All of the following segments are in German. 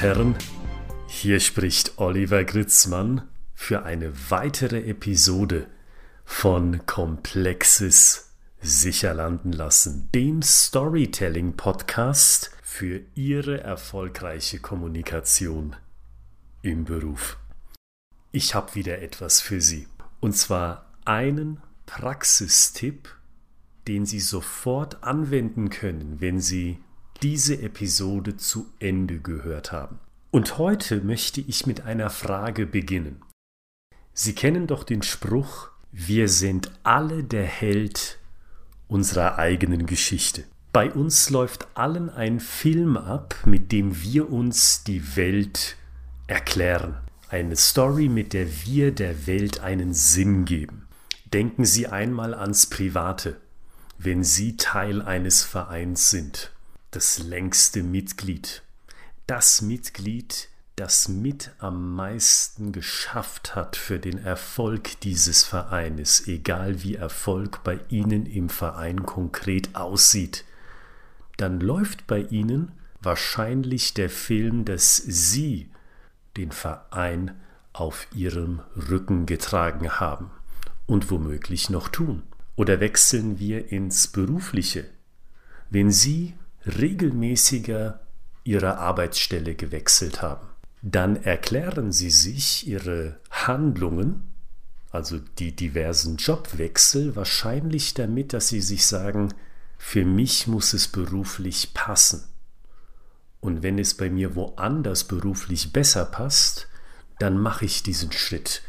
Herren, hier spricht Oliver Gritzmann für eine weitere Episode von Komplexes sicher landen lassen, dem Storytelling-Podcast für Ihre erfolgreiche Kommunikation im Beruf. Ich habe wieder etwas für Sie, und zwar einen Praxistipp, den Sie sofort anwenden können, wenn Sie diese Episode zu Ende gehört haben. Und heute möchte ich mit einer Frage beginnen. Sie kennen doch den Spruch, wir sind alle der Held unserer eigenen Geschichte. Bei uns läuft allen ein Film ab, mit dem wir uns die Welt erklären. Eine Story, mit der wir der Welt einen Sinn geben. Denken Sie einmal ans Private, wenn Sie Teil eines Vereins sind das längste Mitglied. Das Mitglied, das mit am meisten geschafft hat für den Erfolg dieses Vereines, egal wie Erfolg bei Ihnen im Verein konkret aussieht, dann läuft bei Ihnen wahrscheinlich der Film, dass Sie den Verein auf Ihrem Rücken getragen haben und womöglich noch tun. Oder wechseln wir ins Berufliche. Wenn Sie regelmäßiger ihre Arbeitsstelle gewechselt haben. Dann erklären sie sich ihre Handlungen, also die diversen Jobwechsel, wahrscheinlich damit, dass sie sich sagen, für mich muss es beruflich passen. Und wenn es bei mir woanders beruflich besser passt, dann mache ich diesen Schritt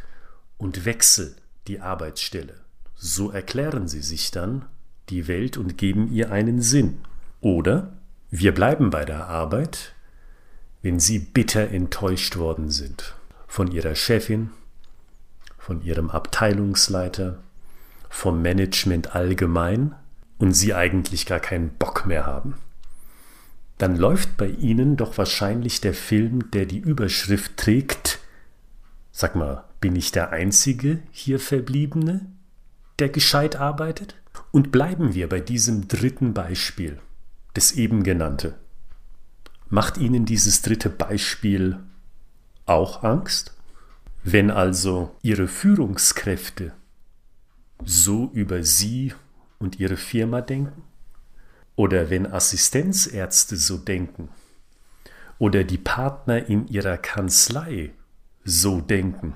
und wechsle die Arbeitsstelle. So erklären sie sich dann die Welt und geben ihr einen Sinn. Oder wir bleiben bei der Arbeit, wenn Sie bitter enttäuscht worden sind von Ihrer Chefin, von Ihrem Abteilungsleiter, vom Management allgemein und Sie eigentlich gar keinen Bock mehr haben. Dann läuft bei Ihnen doch wahrscheinlich der Film, der die Überschrift trägt, Sag mal, bin ich der Einzige hier Verbliebene, der gescheit arbeitet? Und bleiben wir bei diesem dritten Beispiel das eben genannte. Macht Ihnen dieses dritte Beispiel auch Angst? Wenn also Ihre Führungskräfte so über Sie und Ihre Firma denken? Oder wenn Assistenzärzte so denken? Oder die Partner in Ihrer Kanzlei so denken?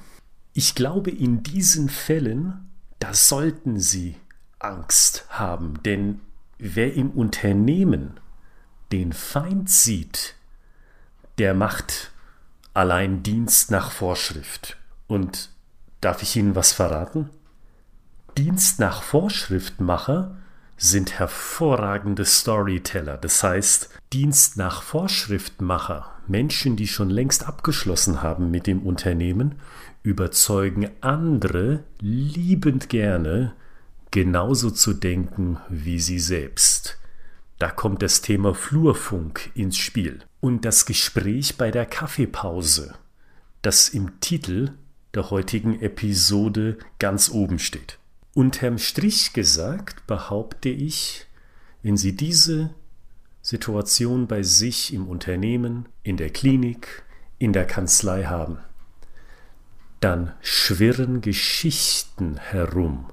Ich glaube, in diesen Fällen, da sollten Sie Angst haben, denn Wer im Unternehmen den Feind sieht, der macht allein Dienst nach Vorschrift. Und darf ich Ihnen was verraten? Dienst nach Vorschriftmacher sind hervorragende Storyteller. Das heißt, Dienst nach Vorschriftmacher, Menschen, die schon längst abgeschlossen haben mit dem Unternehmen, überzeugen andere liebend gerne, genauso zu denken wie sie selbst. Da kommt das Thema Flurfunk ins Spiel und das Gespräch bei der Kaffeepause, das im Titel der heutigen Episode ganz oben steht. Unterm Strich gesagt behaupte ich, wenn Sie diese Situation bei sich im Unternehmen, in der Klinik, in der Kanzlei haben, dann schwirren Geschichten herum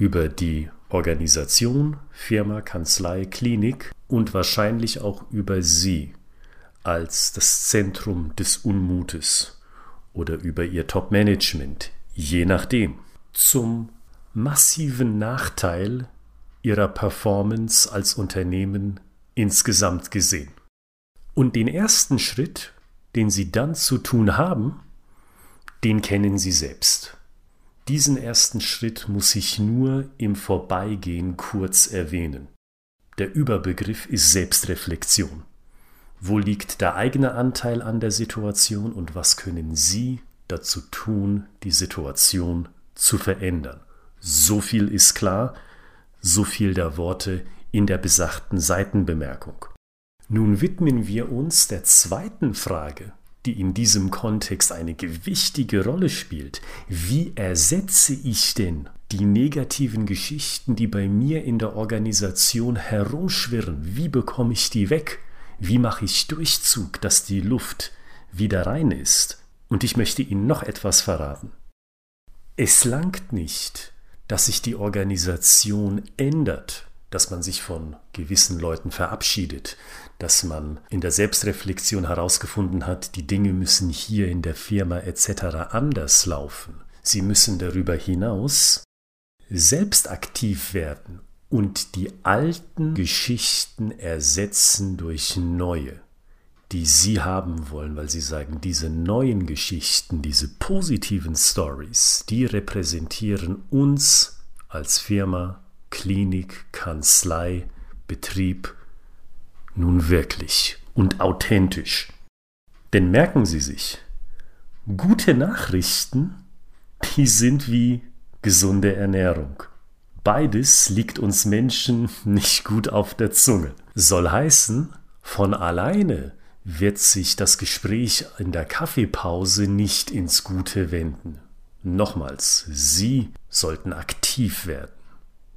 über die Organisation, Firma, Kanzlei, Klinik und wahrscheinlich auch über Sie als das Zentrum des Unmutes oder über Ihr Top-Management, je nachdem, zum massiven Nachteil Ihrer Performance als Unternehmen insgesamt gesehen. Und den ersten Schritt, den Sie dann zu tun haben, den kennen Sie selbst. Diesen ersten Schritt muss ich nur im Vorbeigehen kurz erwähnen. Der Überbegriff ist Selbstreflexion. Wo liegt der eigene Anteil an der Situation und was können Sie dazu tun, die Situation zu verändern? So viel ist klar, so viel der Worte in der besagten Seitenbemerkung. Nun widmen wir uns der zweiten Frage, die in diesem Kontext eine gewichtige Rolle spielt. Wie ersetze ich denn die negativen Geschichten, die bei mir in der Organisation herumschwirren? Wie bekomme ich die weg? Wie mache ich Durchzug, dass die Luft wieder rein ist? Und ich möchte Ihnen noch etwas verraten. Es langt nicht, dass sich die Organisation ändert, dass man sich von gewissen Leuten verabschiedet, dass man in der Selbstreflexion herausgefunden hat, die Dinge müssen hier in der Firma etc. anders laufen. Sie müssen darüber hinaus selbst aktiv werden und die alten Geschichten ersetzen durch neue, die Sie haben wollen, weil Sie sagen, diese neuen Geschichten, diese positiven Stories, die repräsentieren uns als Firma, Klinik, Kanzlei, Betrieb, nun wirklich und authentisch. Denn merken Sie sich, gute Nachrichten, die sind wie gesunde Ernährung. Beides liegt uns Menschen nicht gut auf der Zunge. Soll heißen, von alleine wird sich das Gespräch in der Kaffeepause nicht ins Gute wenden. Nochmals, Sie sollten aktiv werden.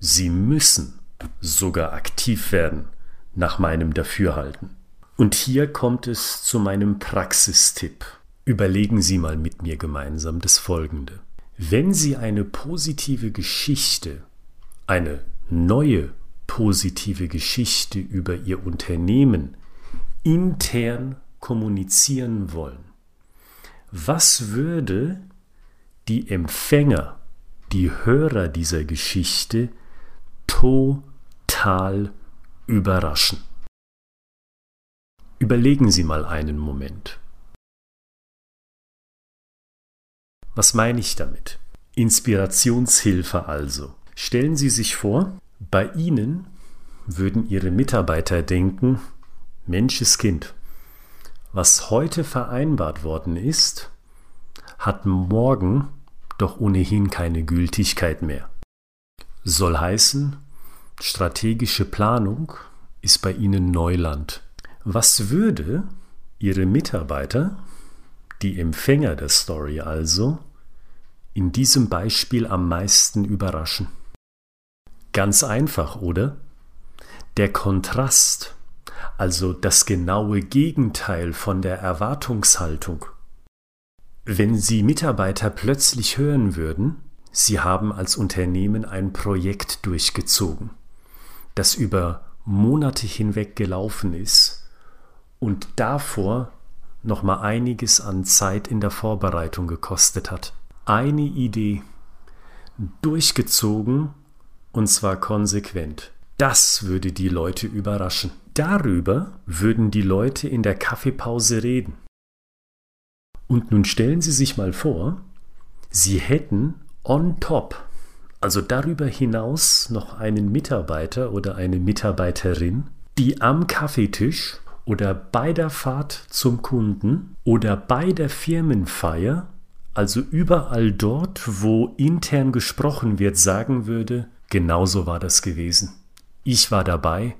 Sie müssen sogar aktiv werden nach meinem Dafürhalten. Und hier kommt es zu meinem Praxistipp. Überlegen Sie mal mit mir gemeinsam das Folgende. Wenn Sie eine positive Geschichte, eine neue positive Geschichte über Ihr Unternehmen intern kommunizieren wollen, was würde die Empfänger, die Hörer dieser Geschichte total überraschen. Überlegen Sie mal einen Moment. Was meine ich damit? Inspirationshilfe also. Stellen Sie sich vor, bei Ihnen würden Ihre Mitarbeiter denken, Menscheskind, was heute vereinbart worden ist, hat morgen doch ohnehin keine Gültigkeit mehr. Soll heißen, strategische Planung ist bei Ihnen Neuland. Was würde Ihre Mitarbeiter, die Empfänger der Story also, in diesem Beispiel am meisten überraschen? Ganz einfach, oder? Der Kontrast, also das genaue Gegenteil von der Erwartungshaltung. Wenn Sie Mitarbeiter plötzlich hören würden, Sie haben als Unternehmen ein Projekt durchgezogen, das über Monate hinweg gelaufen ist und davor noch mal einiges an Zeit in der Vorbereitung gekostet hat. Eine Idee durchgezogen und zwar konsequent. Das würde die Leute überraschen. Darüber würden die Leute in der Kaffeepause reden. Und nun stellen Sie sich mal vor, Sie hätten on top, also darüber hinaus noch einen Mitarbeiter oder eine Mitarbeiterin, die am Kaffeetisch oder bei der Fahrt zum Kunden oder bei der Firmenfeier, also überall dort, wo intern gesprochen wird, sagen würde, genauso war das gewesen. Ich war dabei,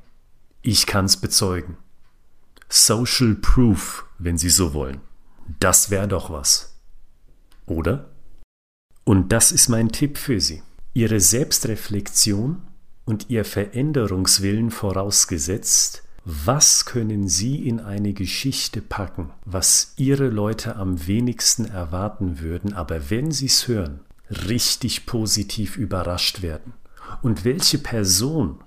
ich kann's bezeugen. Social Proof, wenn Sie so wollen. Das wäre doch was. Oder? Und das ist mein Tipp für Sie. Ihre Selbstreflexion und Ihr Veränderungswillen vorausgesetzt, was können Sie in eine Geschichte packen, was Ihre Leute am wenigsten erwarten würden, aber wenn Sie es hören, richtig positiv überrascht werden? Und welche Person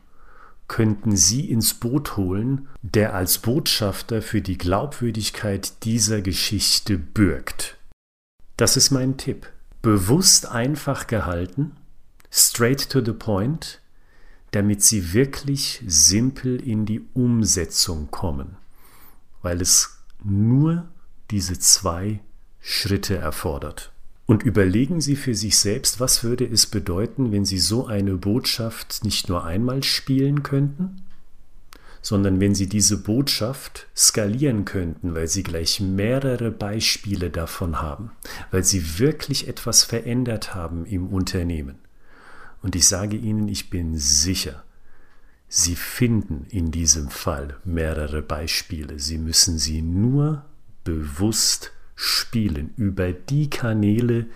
könnten Sie ins Boot holen, der als Botschafter für die Glaubwürdigkeit dieser Geschichte bürgt? Das ist mein Tipp bewusst einfach gehalten, straight to the point, damit sie wirklich simpel in die Umsetzung kommen, weil es nur diese zwei Schritte erfordert. Und überlegen Sie für sich selbst, was würde es bedeuten, wenn Sie so eine Botschaft nicht nur einmal spielen könnten, sondern wenn Sie diese Botschaft skalieren könnten, weil Sie gleich mehrere Beispiele davon haben, weil Sie wirklich etwas verändert haben im Unternehmen. Und ich sage Ihnen, ich bin sicher, Sie finden in diesem Fall mehrere Beispiele. Sie müssen sie nur bewusst spielen über die Kanäle,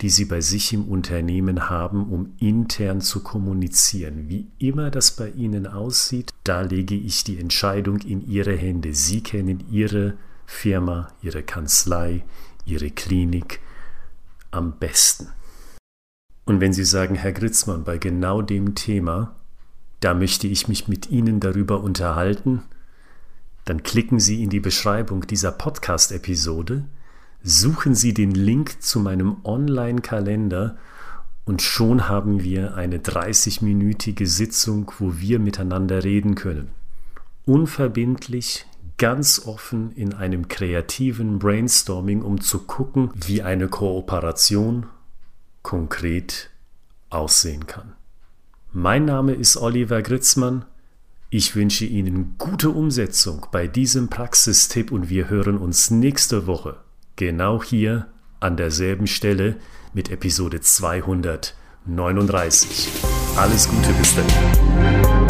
die Sie bei sich im Unternehmen haben, um intern zu kommunizieren. Wie immer das bei Ihnen aussieht, da lege ich die Entscheidung in Ihre Hände. Sie kennen Ihre Firma, Ihre Kanzlei, Ihre Klinik am besten. Und wenn Sie sagen, Herr Gritzmann, bei genau dem Thema, da möchte ich mich mit Ihnen darüber unterhalten, dann klicken Sie in die Beschreibung dieser Podcast-Episode, suchen Sie den Link zu meinem Online-Kalender und schon haben wir eine 30-minütige Sitzung, wo wir miteinander reden können. Unverbindlich, ganz offen in einem kreativen Brainstorming, um zu gucken, wie eine Kooperation konkret aussehen kann. Mein Name ist Oliver Gritzmann. Ich wünsche Ihnen gute Umsetzung bei diesem Praxistipp und wir hören uns nächste Woche genau hier an derselben Stelle mit Episode 239. Alles Gute bis dahin.